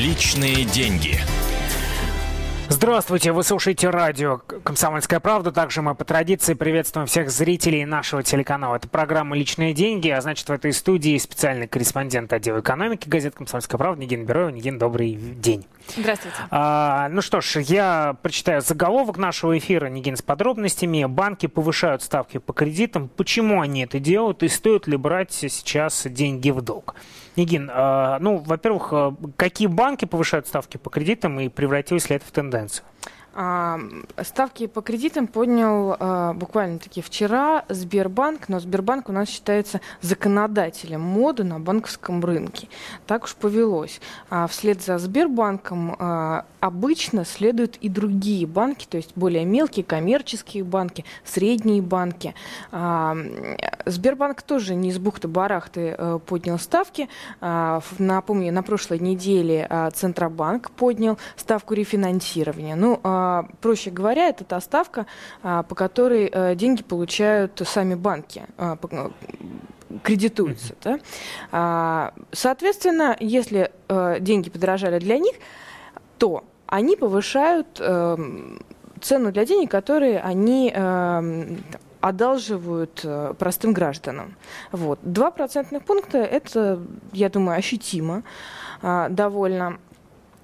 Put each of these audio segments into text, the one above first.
Личные деньги. Здравствуйте, вы слушаете радио «Комсомольская правда». Также мы по традиции приветствуем всех зрителей нашего телеканала. Это программа «Личные деньги», а значит в этой студии специальный корреспондент отдела экономики газет «Комсомольская правда» Нигин Бероева. Нигин, добрый день. Здравствуйте. А, ну что ж, я прочитаю заголовок нашего эфира, Нигин, с подробностями. Банки повышают ставки по кредитам. Почему они это делают и стоит ли брать сейчас деньги в долг? Нигин, а, ну, во-первых, а, какие банки повышают ставки по кредитам и превратилось ли это в тенденцию? А, ставки по кредитам поднял буквально-таки вчера Сбербанк, но Сбербанк у нас считается законодателем моды на банковском рынке. Так уж повелось. Вслед за Сбербанком обычно следуют и другие банки, то есть более мелкие коммерческие банки, средние банки. Сбербанк тоже не из бухты-барахты э, поднял ставки. Напомню, на прошлой неделе Центробанк поднял ставку рефинансирования. Ну, а, проще говоря, это та ставка, а, по которой э, деньги получают сами банки а, кредитуются. Да? Соответственно, если э, деньги подорожали для них, то они повышают цену для денег, которые они одалживают простым гражданам. Вот. Два процентных пункта – это, я думаю, ощутимо довольно.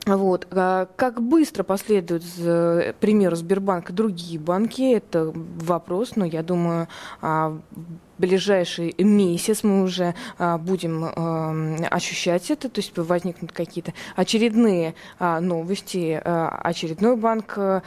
Вот. А как быстро последуют, к примеру, Сбербанк и другие банки, это вопрос, но я думаю, а, ближайший месяц мы уже а, будем а, ощущать это, то есть возникнут какие-то очередные а, новости, а, очередной банк а,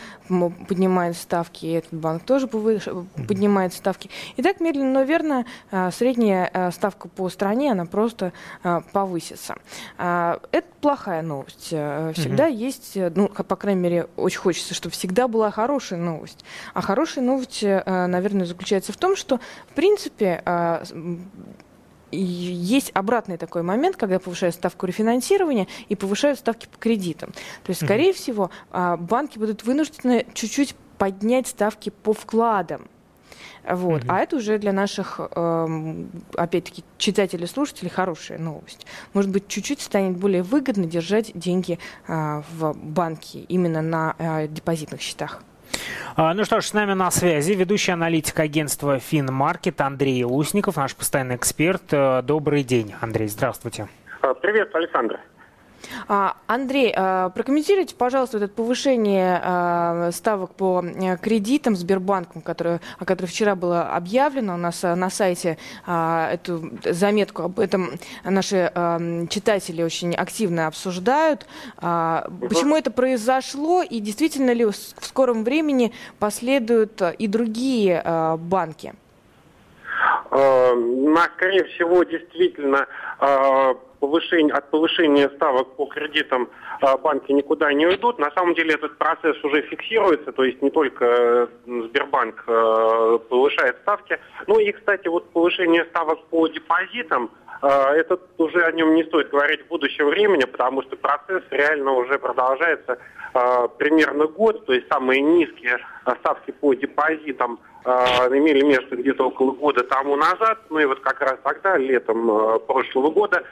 поднимает ставки, этот банк тоже повыш... поднимает ставки. И так медленно, но верно, а, средняя а, ставка по стране, она просто а, повысится. А, это плохая новость. А, всегда mm-hmm. есть, ну, по крайней мере, очень хочется, чтобы всегда была хорошая новость. А хорошая новость, а, наверное, заключается в том, что, в принципе, принципе, а, есть обратный такой момент, когда повышают ставку рефинансирования и повышают ставки по кредитам. То есть, скорее mm-hmm. всего, а, банки будут вынуждены чуть-чуть поднять ставки по вкладам. Вот. Mm-hmm. А это уже для наших, эм, опять-таки, читателей, слушателей хорошая новость. Может быть, чуть-чуть станет более выгодно держать деньги а, в банке именно на депозитных счетах. А, ну что ж, с нами на связи ведущий аналитик агентства Финмаркет Андрей Лусников, наш постоянный эксперт. Э, добрый день, Андрей, здравствуйте. А, привет, Александр. А, Андрей, а, прокомментируйте, пожалуйста, это повышение а, ставок по э, кредитам Сбербанком, которое, о которой вчера было объявлено у нас э, на сайте. Эту заметку об этом наши читатели очень активно обсуждают. Почему это произошло и действительно ли в скором времени последуют и другие банки? На, скорее всего, действительно повышение, от повышения ставок по кредитам банки никуда не уйдут. На самом деле этот процесс уже фиксируется, то есть не только э, Сбербанк э, повышает ставки, но и, кстати, вот повышение ставок по депозитам, э, это уже о нем не стоит говорить в будущем времени, потому что процесс реально уже продолжается примерно год, то есть самые низкие ставки по депозитам имели место где-то около года тому назад, ну и вот как раз тогда, летом прошлого года,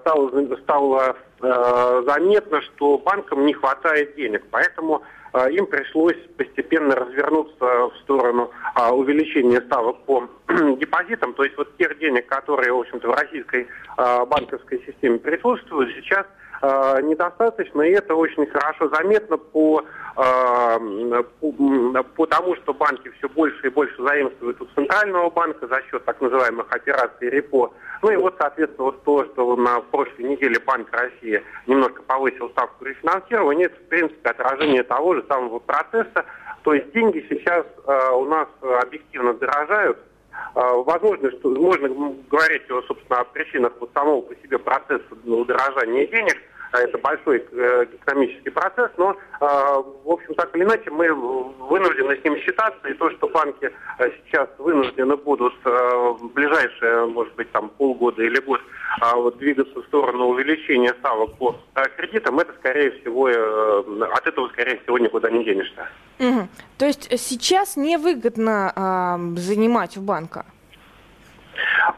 стало, стало заметно, что банкам не хватает денег, поэтому им пришлось постепенно развернуться в сторону увеличения ставок по депозитам, то есть вот тех денег, которые, в общем-то, в российской банковской системе присутствуют, сейчас недостаточно, и это очень хорошо заметно по потому что банки все больше и больше заимствуют у Центрального банка за счет так называемых операций репо. Ну и вот, соответственно, вот то, что на прошлой неделе Банк России немножко повысил ставку рефинансирования, это, в принципе, отражение того же самого процесса. То есть деньги сейчас э, у нас объективно дорожают, э, Возможно, что можно говорить, собственно, о причинах вот самого по себе процесса удорожания денег – а это большой э, экономический процесс, но, а, в общем, так или иначе, мы вынуждены с ним считаться, и то, что банки э, сейчас вынуждены будут э, в ближайшие, может быть, там полгода или год а, вот, двигаться в сторону увеличения ставок по кредитам, это, скорее всего, от этого, скорее всего, никуда не денешься. Угу. То есть сейчас невыгодно э, занимать в банках?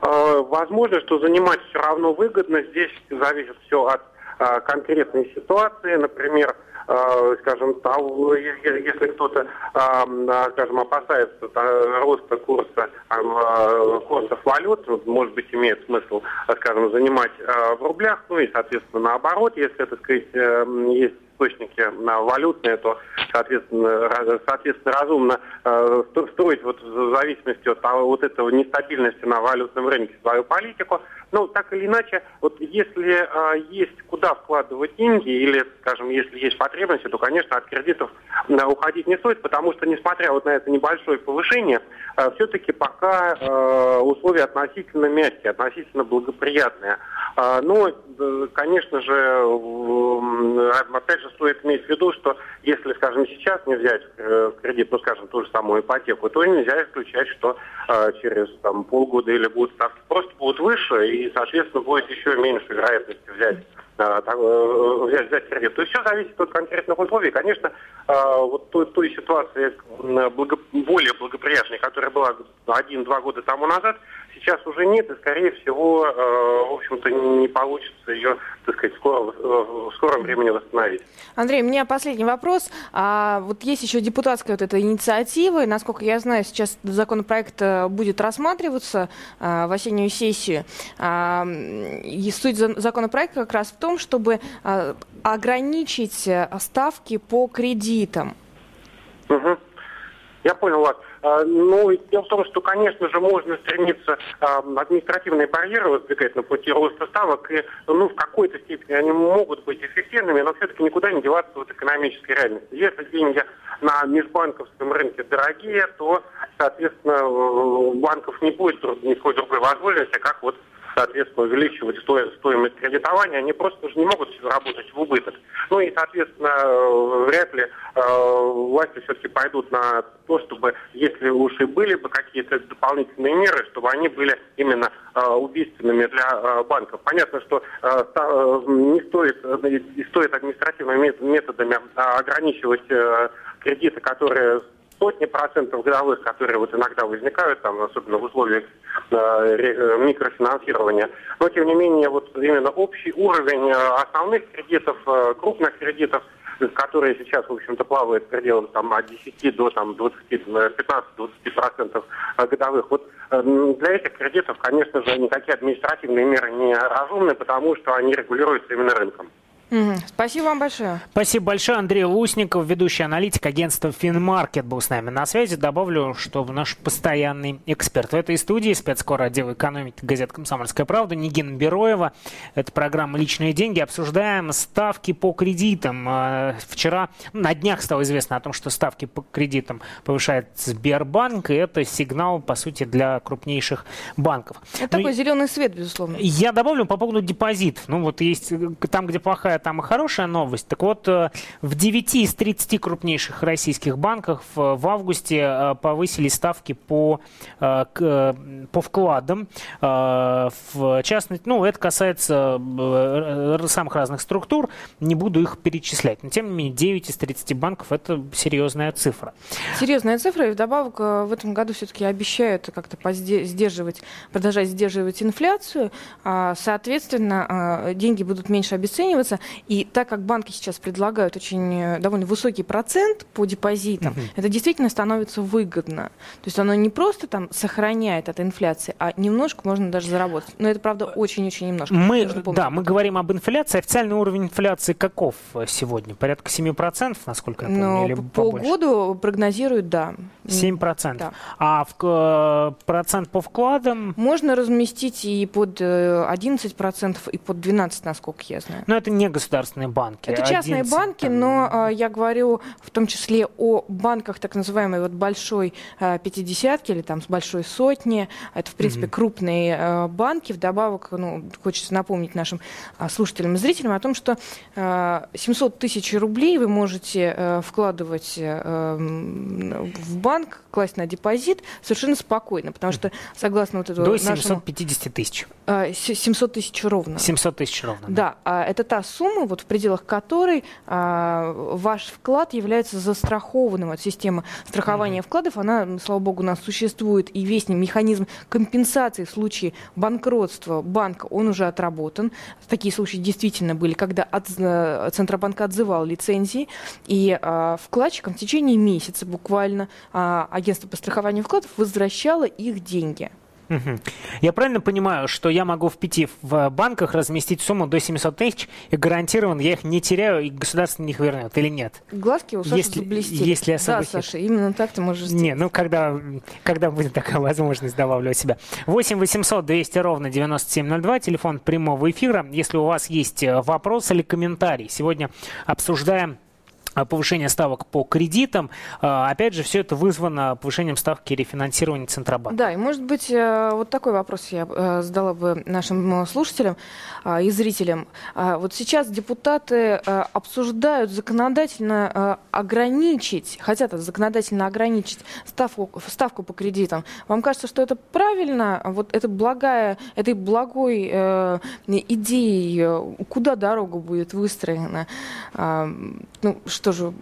Возможно, что занимать все равно выгодно. Здесь зависит все от конкретные ситуации, например, скажем, если кто-то, скажем, опасается роста курса курсов валют, может быть, имеет смысл, скажем, занимать в рублях, ну и, соответственно, наоборот, если, так сказать, есть источники на валютные, то, соответственно, соответственно разумно э, строить вот в зависимости от того, вот этого нестабильности на валютном рынке свою политику. Но так или иначе, вот если э, есть куда вкладывать деньги или, скажем, если есть потребности, то, конечно, от кредитов э, уходить не стоит, потому что, несмотря вот на это небольшое повышение, э, все-таки пока э, условия относительно мягкие, относительно благоприятные. Э, но, конечно же, опять же, стоит иметь в виду, что если, скажем, сейчас не взять э, в кредит, ну, скажем, ту же самую ипотеку, то нельзя исключать, что э, через там, полгода или будут ставки просто будут выше, и, соответственно, будет еще меньше вероятности взять взять, взять кредит. То есть все зависит от конкретных условий. Конечно, вот той, той ситуации благо, более благоприятной, которая была один-два года тому назад, сейчас уже нет, и, скорее всего, в общем-то, не получится ее, так сказать, скоро, в скором времени восстановить. Андрей, у меня последний вопрос. А, вот есть еще депутатская вот эта инициатива, и, насколько я знаю, сейчас законопроект э, будет рассматриваться в осеннюю сессию. А, и суть законопроекта как раз в том, чтобы а, ограничить э, ставки по кредитам. Угу. Я понял вас. А, ну, дело в том, что, конечно же, можно стремиться а, административные барьеры воздвигать на пути роста ставок, и, ну, в какой-то степени они могут быть эффективными, но все-таки никуда не деваться от экономической реальности. Если деньги на межбанковском рынке дорогие, то, соответственно, у банков не будет никакой другой возможности, как вот соответственно, увеличивать стоимость кредитования, они просто же не могут работать в убыток. Ну и, соответственно, вряд ли э, власти все-таки пойдут на то, чтобы, если уж и были бы какие-то дополнительные меры, чтобы они были именно э, убийственными для э, банков. Понятно, что э, э не стоит, не стоит административными методами ограничивать э, кредиты, которые сотни процентов годовых, которые вот иногда возникают, там, особенно в условиях э, э, микрофинансирования. Но, тем не менее, вот именно общий уровень э, основных кредитов, э, крупных кредитов, которые сейчас, в общем-то, плавают в там, от 10 до там, 15-20% годовых. Вот для этих кредитов, конечно же, никакие административные меры не разумны, потому что они регулируются именно рынком. Угу. Спасибо вам большое. Спасибо большое. Андрей Лусников, ведущий аналитик агентства Финмаркет был с нами на связи. Добавлю, что наш постоянный эксперт в этой студии, спецкор отдела экономики газеты «Комсомольская правда» Нигина Бероева. Это программа «Личные деньги». Обсуждаем ставки по кредитам. А, вчера, на днях стало известно о том, что ставки по кредитам повышает Сбербанк, и это сигнал, по сути, для крупнейших банков. Это ну, такой зеленый свет, безусловно. Я добавлю по поводу депозитов. Ну вот есть э, там, где плохая там и хорошая новость. Так вот, э, в 9 из 30 крупнейших российских банков э, в августе э, повысили ставки по, по вкладам. В частности, ну, это касается самых разных структур, не буду их перечислять. Но, тем не менее, 9 из 30 банков – это серьезная цифра. Серьезная цифра, и вдобавок в этом году все-таки обещают как-то сдерживать, продолжать сдерживать инфляцию. А, соответственно, деньги будут меньше обесцениваться. И так как банки сейчас предлагают очень э, довольно высокий процент по депозитам, угу. это действительно становится выгодно. То есть оно не просто там сохраняет от инфляции, а немножко можно даже заработать. Но это, правда, очень-очень немножко. Мы, да, мы говорим об инфляции. Официальный уровень инфляции каков э, сегодня? Порядка 7%, насколько я помню? Но или по году прогнозируют, да. 7%. Да. А в, э, процент по вкладам? Можно разместить и под 11%, и под 12%, насколько я знаю. Но это не государственные банки. Это частные 11, банки, там... но э, я говорю в том числе о банках так называемой вот большой э, пятидесятки или там с большой сотни. Это, в принципе, угу. крупные э, банки. Вдобавок, ну, хочется напомнить нашим слушателям и зрителям о том, что э, 700 тысяч рублей вы можете вкладывать в банк, класть на депозит совершенно спокойно, потому что, согласно вот этому До 750 тысяч. Э, 700 тысяч ровно. 700 тысяч ровно. Да, да. это та сумма, суммы, вот в пределах которой а, ваш вклад является застрахованным от системы страхования mm-hmm. вкладов. Она, слава богу, у нас существует, и весь механизм компенсации в случае банкротства банка, он уже отработан. Такие случаи действительно были, когда от, э, Центробанк отзывал лицензии, и а, вкладчикам в течение месяца буквально а, агентство по страхованию вкладов возвращало их деньги. Я правильно понимаю, что я могу в пяти в банках разместить сумму до 700 тысяч, и гарантированно я их не теряю, и государство мне их вернет, или нет? Глазки у Саши если, заблестели. Если особо да, Саша, именно так ты можешь сделать. Не, ну когда, когда будет такая возможность, добавлю себя. 8 800 200 ровно 9702, телефон прямого эфира. Если у вас есть э, вопрос или комментарий, сегодня обсуждаем Э, повышение ставок по кредитам. Э, опять же, все это вызвано повышением ставки рефинансирования Центробанка. Да, и может быть, э, вот такой вопрос я задала бы нашим слушателям и зрителям. Вот сейчас депутаты обсуждают законодательно ограничить, хотят законодательно ограничить ставку, ставку по кредитам. Вам кажется, что это правильно? Вот это благая, этой благой идеей, куда дорога будет выстроена? Ну, что же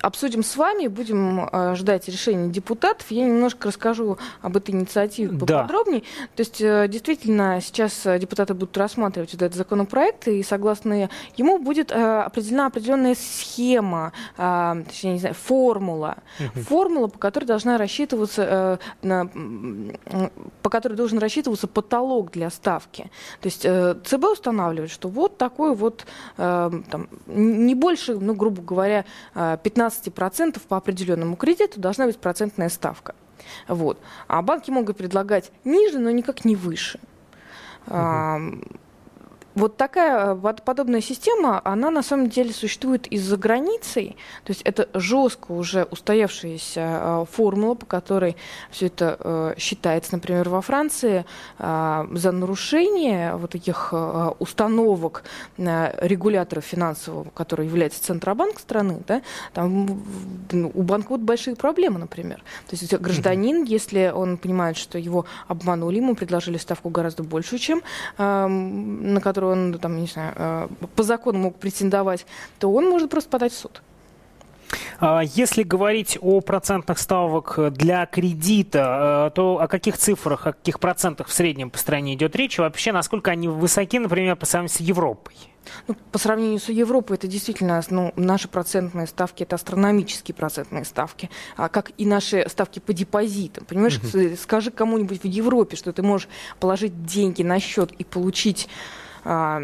обсудим с вами, будем э, ждать решения депутатов. Я немножко расскажу об этой инициативе поподробнее. Да. То есть, э, действительно, сейчас э, депутаты будут рассматривать вот этот законопроект, и согласно ему будет определена определенная схема, точнее, не знаю, формула. Угу. Формула, по которой должна рассчитываться, на, по которой должен рассчитываться потолок для ставки. То есть ЦБ устанавливает, что вот такой вот, там, не больше, ну, грубо говоря, 15 15% по определенному кредиту должна быть процентная ставка. Вот. А банки могут предлагать ниже, но никак не выше. Угу. Вот такая э, подобная система, она на самом деле существует и за границей. То есть это жестко уже устоявшаяся э, формула, по которой все это э, считается. Например, во Франции за нарушение вот таких установок регуляторов финансового, который является Центробанк страны, да, там у банка вот большие проблемы, например. То есть гражданин, если он понимает, что его обманули, ему предложили ставку гораздо большую, чем на которую которую он, там, не знаю, э, по закону мог претендовать, то он может просто подать в суд. А если говорить о процентных ставок для кредита, э, то о каких цифрах, о каких процентах в среднем по стране идет речь? вообще, насколько они высоки, например, по сравнению с Европой? Ну, по сравнению с Европой, это действительно ну, наши процентные ставки, это астрономические процентные ставки, а как и наши ставки по депозитам. Понимаешь, uh-huh. скажи кому-нибудь в Европе, что ты можешь положить деньги на счет и получить а,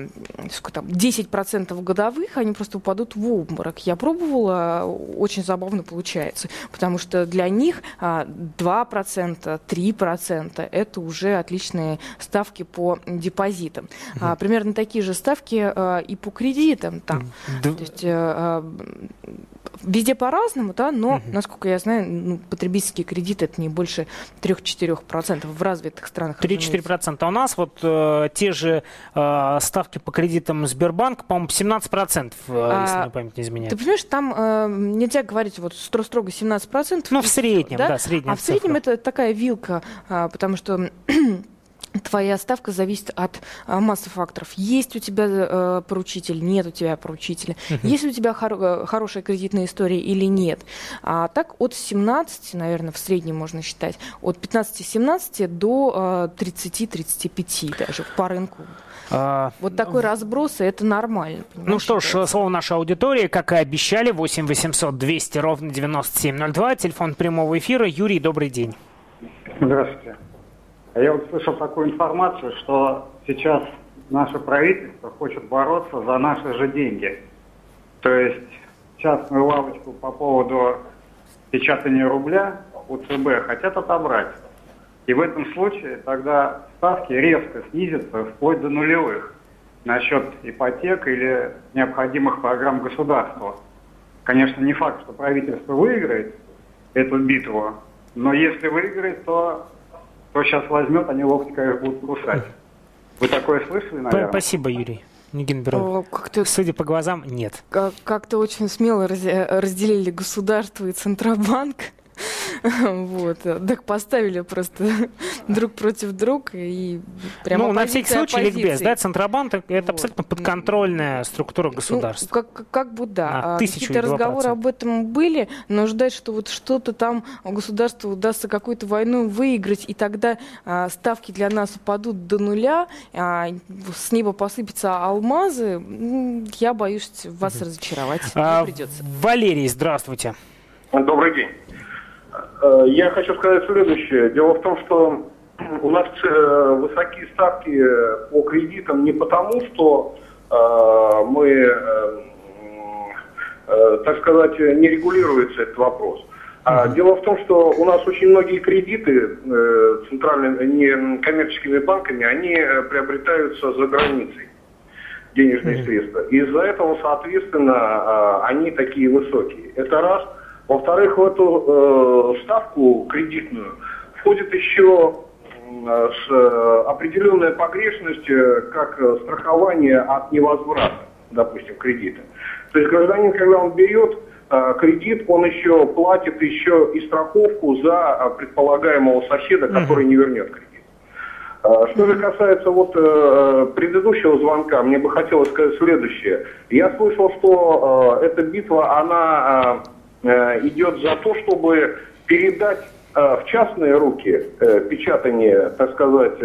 там, 10% годовых, они просто упадут в обморок. Я пробовала, очень забавно получается, потому что для них 2%, 3% это уже отличные ставки по депозитам. Угу. Примерно такие же ставки а, и по кредитам там. Да. То есть а, Везде по-разному, да, но, угу. насколько я знаю, ну, потребительский кредит это не больше 3-4% в развитых странах. 3-4%. А у нас вот э, те же э, ставки по кредитам Сбербанк, по-моему, 17%, э, а, если мне память не изменяет. Ты понимаешь, там э, нельзя говорить вот строго 17%. Ну, в среднем, да, да средняя А в среднем это такая вилка, э, потому что твоя ставка зависит от а, массы факторов. Есть у тебя э, поручитель, нет у тебя поручителя. Uh-huh. Есть у тебя хор- э, хорошая кредитная история или нет. А так от 17, наверное, в среднем можно считать, от 15-17 до э, 30-35 даже по рынку. А, вот такой разброс, и это нормально. Ну что ж, слово нашей аудитории, как и обещали, 8 800 200 ровно 9702, телефон прямого эфира. Юрий, добрый день. Здравствуйте. А я вот слышал такую информацию, что сейчас наше правительство хочет бороться за наши же деньги. То есть частную лавочку по поводу печатания рубля у ЦБ хотят отобрать. И в этом случае тогда ставки резко снизятся вплоть до нулевых насчет ипотек или необходимых программ государства. Конечно, не факт, что правительство выиграет эту битву, но если выиграет, то кто сейчас возьмет, они локти, конечно, будут кусать. Вы такое слышали, наверное? Спасибо, Юрий. Нигенберг. Как-то, Судя по глазам, нет. Как-то очень смело разделили государство и Центробанк. Вот. Так поставили просто друг против друга и прямо Ну, на всякий случай, ликбез, да, Центробанк – это абсолютно подконтрольная структура ну, государства. Ну, как, как бы да. А какие-то разговоры об этом были, но ждать, что вот что-то там государству удастся какую-то войну выиграть, и тогда а, ставки для нас упадут до нуля, а, с неба посыпятся алмазы, я боюсь вас разочаровать. А, придется. Валерий, здравствуйте. Добрый день. Э, я хочу сказать следующее. Дело в том, что у нас э, высокие ставки по кредитам не потому, что э, мы, так сказать, не регулируется этот вопрос. А дело в том, что у нас очень многие кредиты центральными, не коммерческими банками, они приобретаются за границей денежные средства. Из-за этого, соответственно, они такие высокие. Это раз – во-вторых, в эту э, ставку кредитную входит еще э, с, определенная погрешность, э, как э, страхование от невозврата, допустим, кредита. То есть гражданин, когда он берет э, кредит, он еще платит еще и страховку за предполагаемого соседа, который не вернет кредит. Что же касается вот э, предыдущего звонка, мне бы хотелось сказать следующее. Я слышал, что э, эта битва, она Э, идет за то, чтобы передать э, в частные руки э, печатание, так сказать,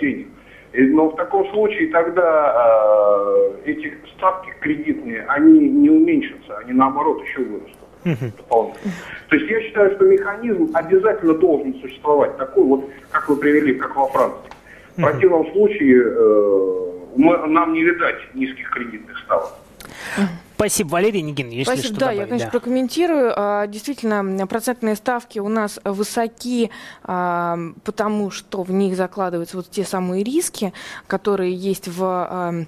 денег. Но в таком случае тогда эти ставки кредитные, они не уменьшатся, они наоборот еще вырастут. Дополнительно. То есть я считаю, что механизм обязательно должен существовать такой вот, как вы привели, как во Франции. В противном случае мы, нам не видать низких кредитных ставок. Спасибо, Валерий Нигин. Есть Спасибо, что да, добавить? я, конечно, да. прокомментирую. А, действительно, процентные ставки у нас высоки, а, потому что в них закладываются вот те самые риски, которые есть в а,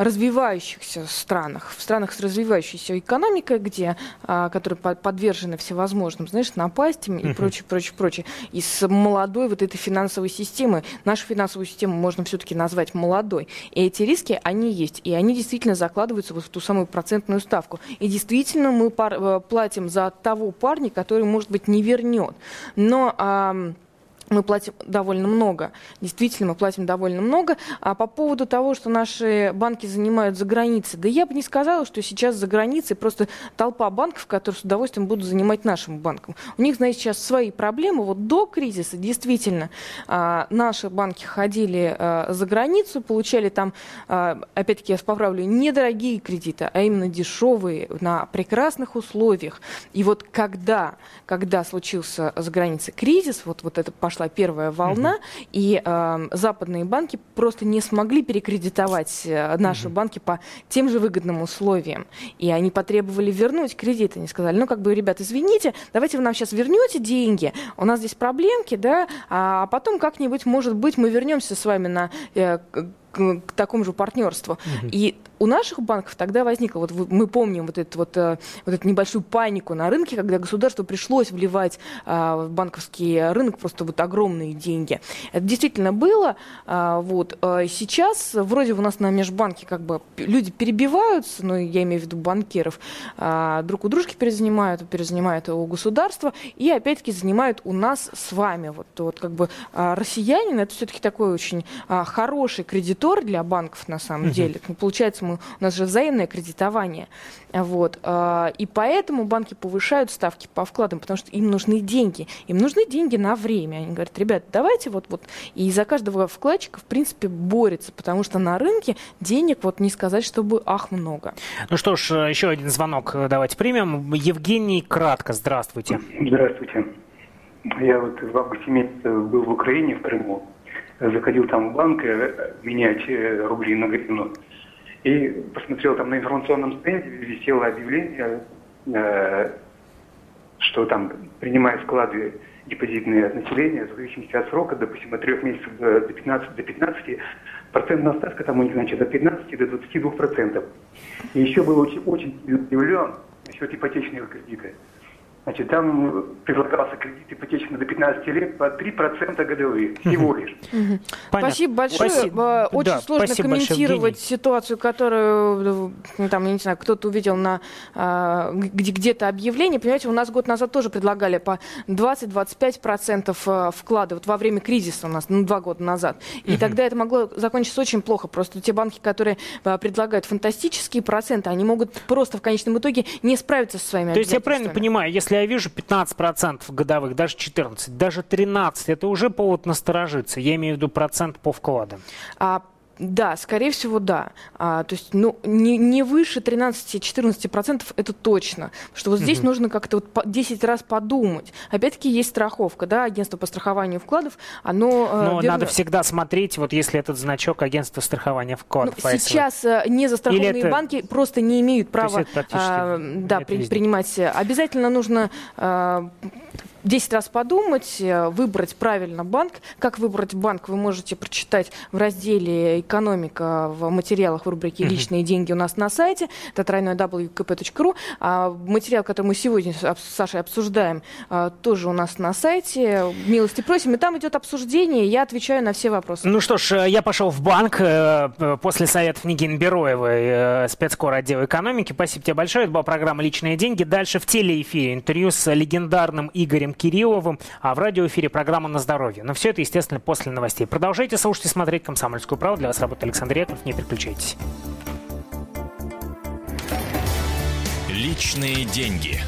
развивающихся странах, в странах с развивающейся экономикой, где, а, которые подвержены всевозможным, знаешь, напастям и прочее, прочее, прочее. И с молодой вот этой финансовой системы, нашу финансовую систему можно все-таки назвать молодой. И эти риски, они есть. И они действительно закладываются вот в ту самую процентную ставку. И действительно мы пар- э, платим за того парня, который, может быть, не вернет. Но... А, мы платим довольно много. Действительно, мы платим довольно много. А по поводу того, что наши банки занимают за границей, да я бы не сказала, что сейчас за границей просто толпа банков, которые с удовольствием будут занимать нашим банком. У них, знаете, сейчас свои проблемы. Вот до кризиса действительно а, наши банки ходили а, за границу, получали там, а, опять-таки, я поправлю, недорогие кредиты, а именно дешевые, на прекрасных условиях. И вот когда, когда случился за границей кризис, вот, вот это пошло пошла первая волна, угу. и э, западные банки просто не смогли перекредитовать э, наши угу. банки по тем же выгодным условиям. И они потребовали вернуть кредиты. Они сказали, ну, как бы, ребят, извините, давайте вы нам сейчас вернете деньги, у нас здесь проблемки, да, а потом как-нибудь, может быть, мы вернемся с вами на э, к, к такому же партнерству. Угу. И у наших банков тогда возникло, вот мы помним вот эту вот, э, вот эту небольшую панику на рынке, когда государству пришлось вливать а, в банковский рынок просто вот огромные деньги. Это действительно было. А, вот. А сейчас вроде у нас на межбанке как бы люди перебиваются, ну, я имею в виду банкиров, друг у дружки перезанимают, перезанимают у государства, и опять-таки занимают у нас с вами. Вот, вот как бы россиянин, это все-таки такой очень хороший кредитор для банков на самом деле. Получается, мы, у нас же взаимное кредитование. Вот. А, и поэтому банки повышают ставки по вкладам, потому что им нужны деньги. Им нужны деньги на время. Они говорят, ребят, давайте вот, вот. И за каждого вкладчика, в принципе, борется, потому что на рынке денег вот не сказать, чтобы ах много. Ну что ж, еще один звонок давайте примем. Евгений, кратко, здравствуйте. Здравствуйте. Я вот в августе месяце был в Украине, в Крыму. Заходил там в банк э, менять э, рубли на гривну. И посмотрел там на информационном стенде, висело объявление, э, что там, принимая вклады депозитные от населения, в зависимости от срока, допустим, от 3 месяцев до 15, до 15 процентная ставка там у них, значит, от 15 до 22 процентов. И еще был очень, очень удивлен насчет ипотечного кредита. Значит, там предлагался кредит ипотечный до 15 лет по 3% годовые, всего лишь. Спасибо большое. Спасибо. Очень Да, сложно спасибо большое, комментировать Евгений. ситуацию, которую, ну, там, я не знаю, кто-то увидел на где- где-то объявление. Понимаете, у нас год назад тоже предлагали по 20-25% э, вклада вот во время кризиса у нас, ну, два года назад. И тогда это могло закончиться очень плохо. Просто те банки, которые предлагают фантастические проценты, они могут просто в конечном итоге не справиться со своими То есть я правильно понимаю, если я вижу 15% годовых, даже 14, даже 13, это уже повод насторожиться. Я имею в виду процент по вкладам. А, да, скорее всего, да. А, то есть, ну, не, не выше 13-14% это точно. Что вот здесь нужно как-то вот по- 10 раз подумать. Опять-таки есть страховка, да, агентство по страхованию вкладов, оно... э, Но верно- надо всегда смотреть, вот если этот значок агентства страхования Ну, вкладов. а если- сейчас незастрахованные Или это- банки просто не имеют права а, да, при- принимать. Обязательно нужно а, 10 раз подумать, э, выбрать правильно банк. Как выбрать банк, вы можете прочитать в разделе «Экономика» в материалах в рубрике «Личные деньги» у нас на сайте. Это тройной www.kp.ru. А материал, который мы сегодня с Сашей обсуждаем, а, тоже у нас на сайте. Милости просим. И там идет обсуждение, я отвечаю на все вопросы. Ну что ж, э, я пошел в банк э, э, после советов Нигин Бероевой, э, спецкор отдела экономики. Спасибо тебе большое. Это была программа «Личные деньги». Дальше в телеэфире интервью с легендарным Игорем Кирилловым, а в радиоэфире программа «На здоровье». Но все это, естественно, после новостей. Продолжайте слушать и смотреть «Комсомольскую правду». Для вас работает Александр Яков. Не переключайтесь. Личные деньги.